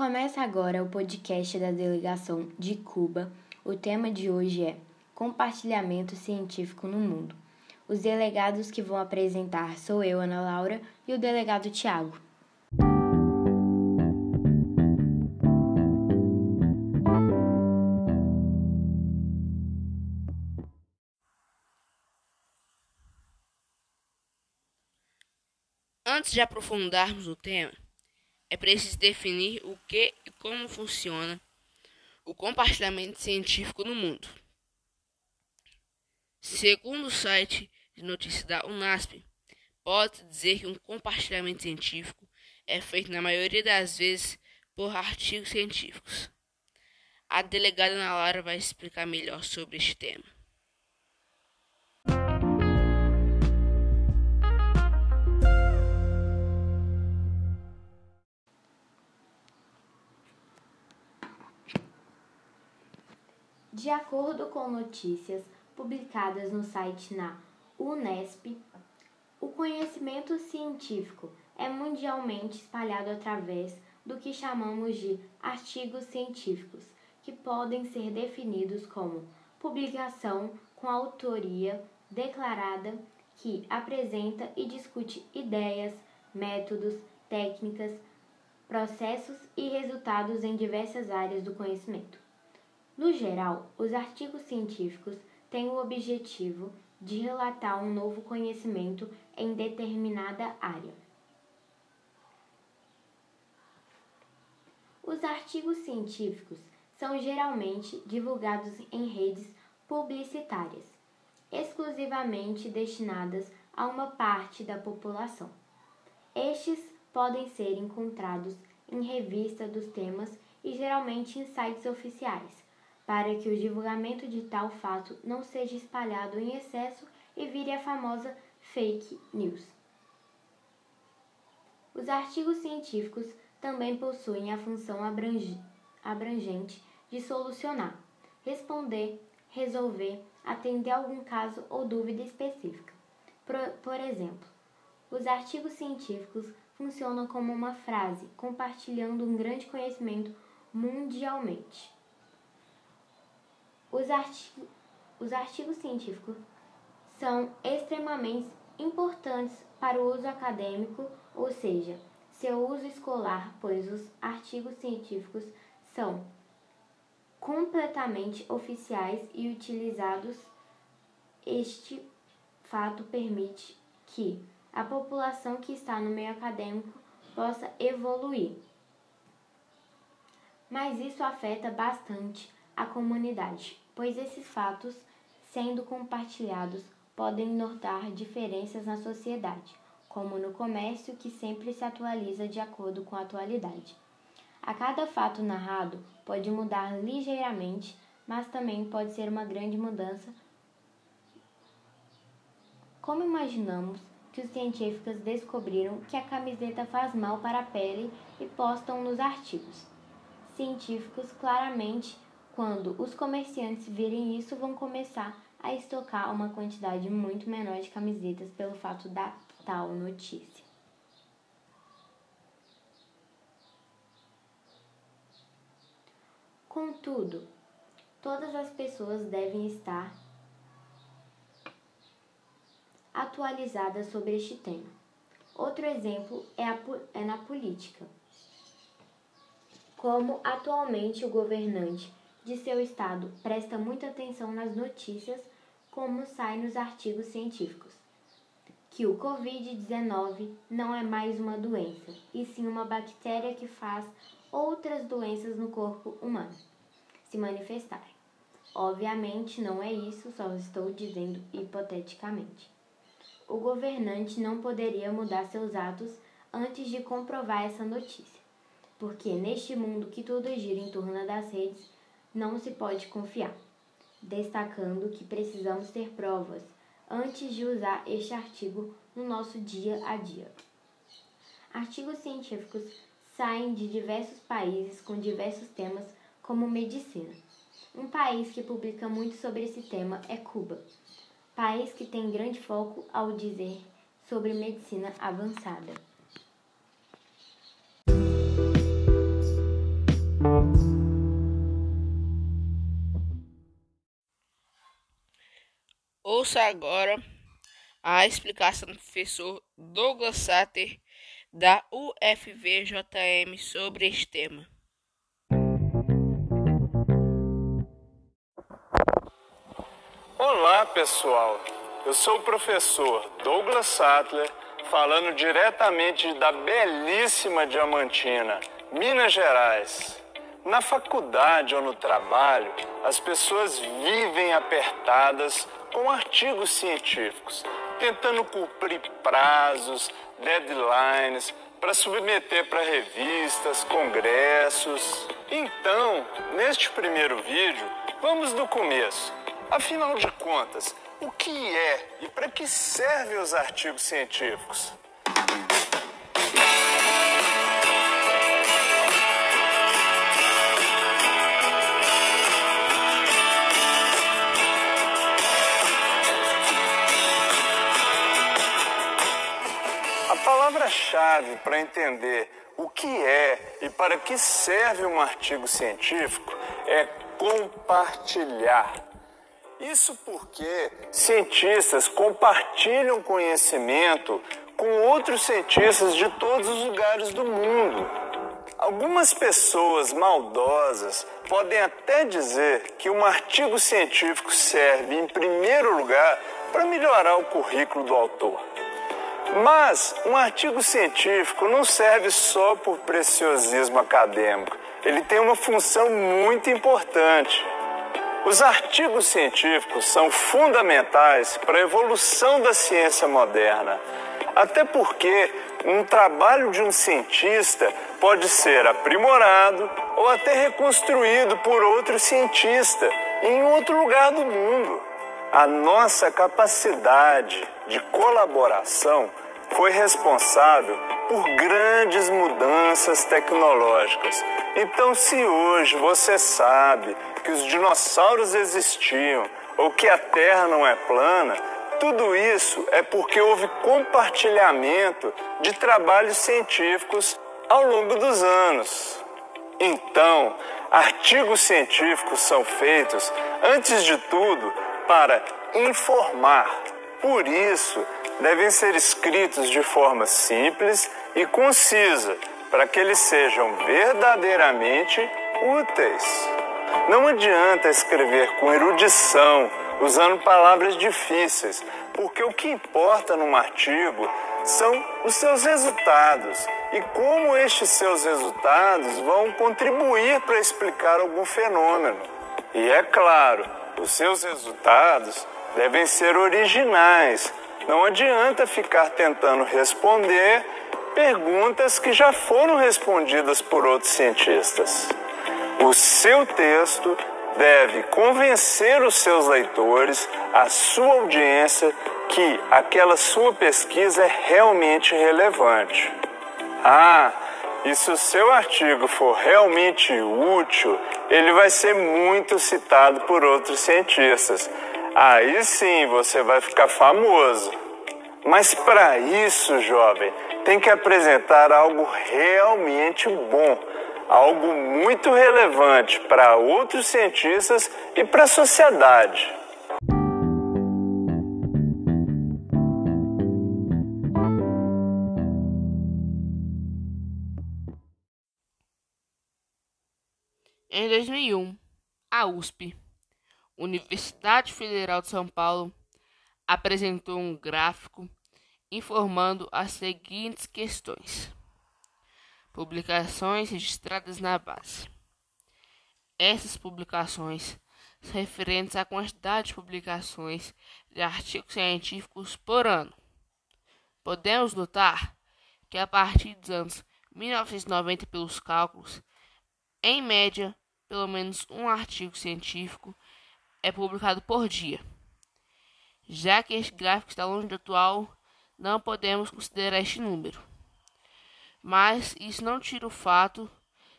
Começa agora o podcast da delegação de Cuba. O tema de hoje é Compartilhamento Científico no Mundo. Os delegados que vão apresentar sou eu, Ana Laura, e o delegado Tiago. Antes de aprofundarmos no tema, é preciso definir o que e como funciona o compartilhamento científico no mundo. Segundo o site de notícias da UNASP, pode dizer que um compartilhamento científico é feito na maioria das vezes por artigos científicos. A delegada Ana Lara vai explicar melhor sobre este tema. De acordo com notícias publicadas no site na Unesp, o conhecimento científico é mundialmente espalhado através do que chamamos de artigos científicos, que podem ser definidos como publicação com autoria declarada que apresenta e discute ideias, métodos, técnicas, processos e resultados em diversas áreas do conhecimento. No geral, os artigos científicos têm o objetivo de relatar um novo conhecimento em determinada área. Os artigos científicos são geralmente divulgados em redes publicitárias, exclusivamente destinadas a uma parte da população. Estes podem ser encontrados em revistas dos temas e geralmente em sites oficiais para que o divulgamento de tal fato não seja espalhado em excesso e vire a famosa fake news. Os artigos científicos também possuem a função abrangente de solucionar, responder, resolver, atender algum caso ou dúvida específica. Por, por exemplo, os artigos científicos funcionam como uma frase compartilhando um grande conhecimento mundialmente. Os, artigos, os artigos científicos são extremamente importantes para o uso acadêmico, ou seja, seu uso escolar, pois os artigos científicos são completamente oficiais e utilizados. Este fato permite que a população que está no meio acadêmico possa evoluir. Mas isso afeta bastante a comunidade, pois esses fatos, sendo compartilhados, podem notar diferenças na sociedade, como no comércio que sempre se atualiza de acordo com a atualidade. A cada fato narrado pode mudar ligeiramente, mas também pode ser uma grande mudança. Como imaginamos que os científicos descobriram que a camiseta faz mal para a pele e postam nos artigos? Científicos claramente quando os comerciantes virem isso, vão começar a estocar uma quantidade muito menor de camisetas pelo fato da tal notícia. Contudo, todas as pessoas devem estar atualizadas sobre este tema. Outro exemplo é, a, é na política. Como atualmente o governante de seu estado presta muita atenção nas notícias, como sai nos artigos científicos. Que o Covid-19 não é mais uma doença, e sim uma bactéria que faz outras doenças no corpo humano se manifestarem. Obviamente não é isso, só estou dizendo hipoteticamente. O governante não poderia mudar seus atos antes de comprovar essa notícia, porque neste mundo que tudo gira em torno das redes, não se pode confiar, destacando que precisamos ter provas antes de usar este artigo no nosso dia a dia. Artigos científicos saem de diversos países com diversos temas, como medicina. Um país que publica muito sobre esse tema é Cuba, país que tem grande foco ao dizer sobre medicina avançada. Ouça agora a explicação do professor Douglas Satter da UFVJM sobre este tema. Olá, pessoal. Eu sou o professor Douglas Sattler, falando diretamente da belíssima Diamantina, Minas Gerais. Na faculdade ou no trabalho, as pessoas vivem apertadas com artigos científicos, tentando cumprir prazos, deadlines para submeter para revistas, congressos. Então, neste primeiro vídeo, vamos do começo. Afinal de contas, o que é e para que servem os artigos científicos? Palavra-chave para entender o que é e para que serve um artigo científico é compartilhar. Isso porque cientistas compartilham conhecimento com outros cientistas de todos os lugares do mundo. Algumas pessoas maldosas podem até dizer que um artigo científico serve, em primeiro lugar, para melhorar o currículo do autor. Mas um artigo científico não serve só por preciosismo acadêmico, ele tem uma função muito importante. Os artigos científicos são fundamentais para a evolução da ciência moderna, até porque um trabalho de um cientista pode ser aprimorado ou até reconstruído por outro cientista em outro lugar do mundo. A nossa capacidade de colaboração foi responsável por grandes mudanças tecnológicas. Então, se hoje você sabe que os dinossauros existiam ou que a Terra não é plana, tudo isso é porque houve compartilhamento de trabalhos científicos ao longo dos anos. Então, artigos científicos são feitos, antes de tudo, para informar. Por isso, devem ser escritos de forma simples e concisa, para que eles sejam verdadeiramente úteis. Não adianta escrever com erudição, usando palavras difíceis, porque o que importa num artigo são os seus resultados e como estes seus resultados vão contribuir para explicar algum fenômeno. E é claro, os seus resultados devem ser originais. Não adianta ficar tentando responder perguntas que já foram respondidas por outros cientistas. O seu texto deve convencer os seus leitores, a sua audiência, que aquela sua pesquisa é realmente relevante. Ah, e se o seu artigo for realmente útil, ele vai ser muito citado por outros cientistas. Aí sim você vai ficar famoso. Mas para isso, jovem, tem que apresentar algo realmente bom, algo muito relevante para outros cientistas e para a sociedade. Em 2001, a USP, Universidade Federal de São Paulo, apresentou um gráfico informando as seguintes questões: publicações registradas na base. Essas publicações são referentes à quantidade de publicações de artigos científicos por ano. Podemos notar que a partir dos anos 1990, pelos cálculos, em média, pelo menos um artigo científico é publicado por dia. Já que este gráfico está longe do atual, não podemos considerar este número. Mas isso não tira o fato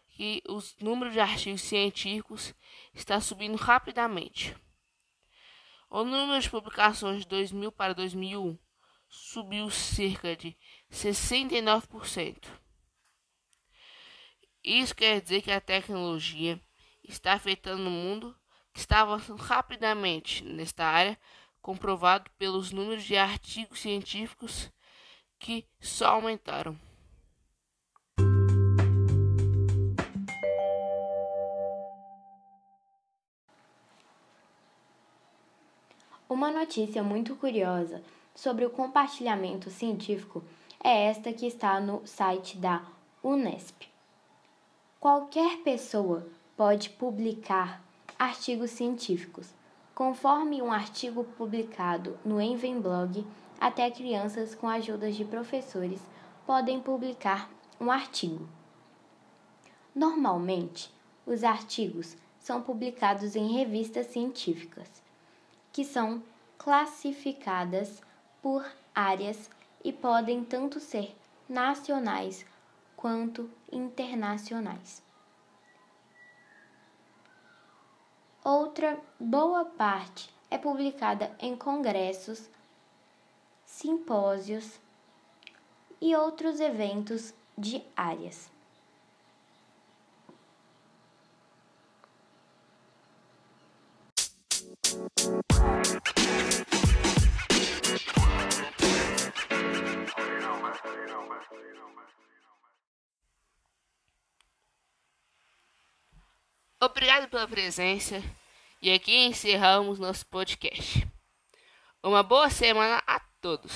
que o número de artigos científicos está subindo rapidamente. O número de publicações de 2000 para 2001 subiu cerca de 69%. Isso quer dizer que a tecnologia está afetando o mundo avançando rapidamente nesta área comprovado pelos números de artigos científicos que só aumentaram. Uma notícia muito curiosa sobre o compartilhamento científico é esta que está no site da Unesp. Qualquer pessoa pode publicar artigos científicos, conforme um artigo publicado no Envenblog, até crianças com a ajuda de professores podem publicar um artigo. Normalmente, os artigos são publicados em revistas científicas que são classificadas por áreas e podem tanto ser nacionais quanto internacionais. Outra boa parte é publicada em congressos, simpósios e outros eventos de áreas. Obrigado pela presença e aqui encerramos nosso podcast. Uma boa semana a todos.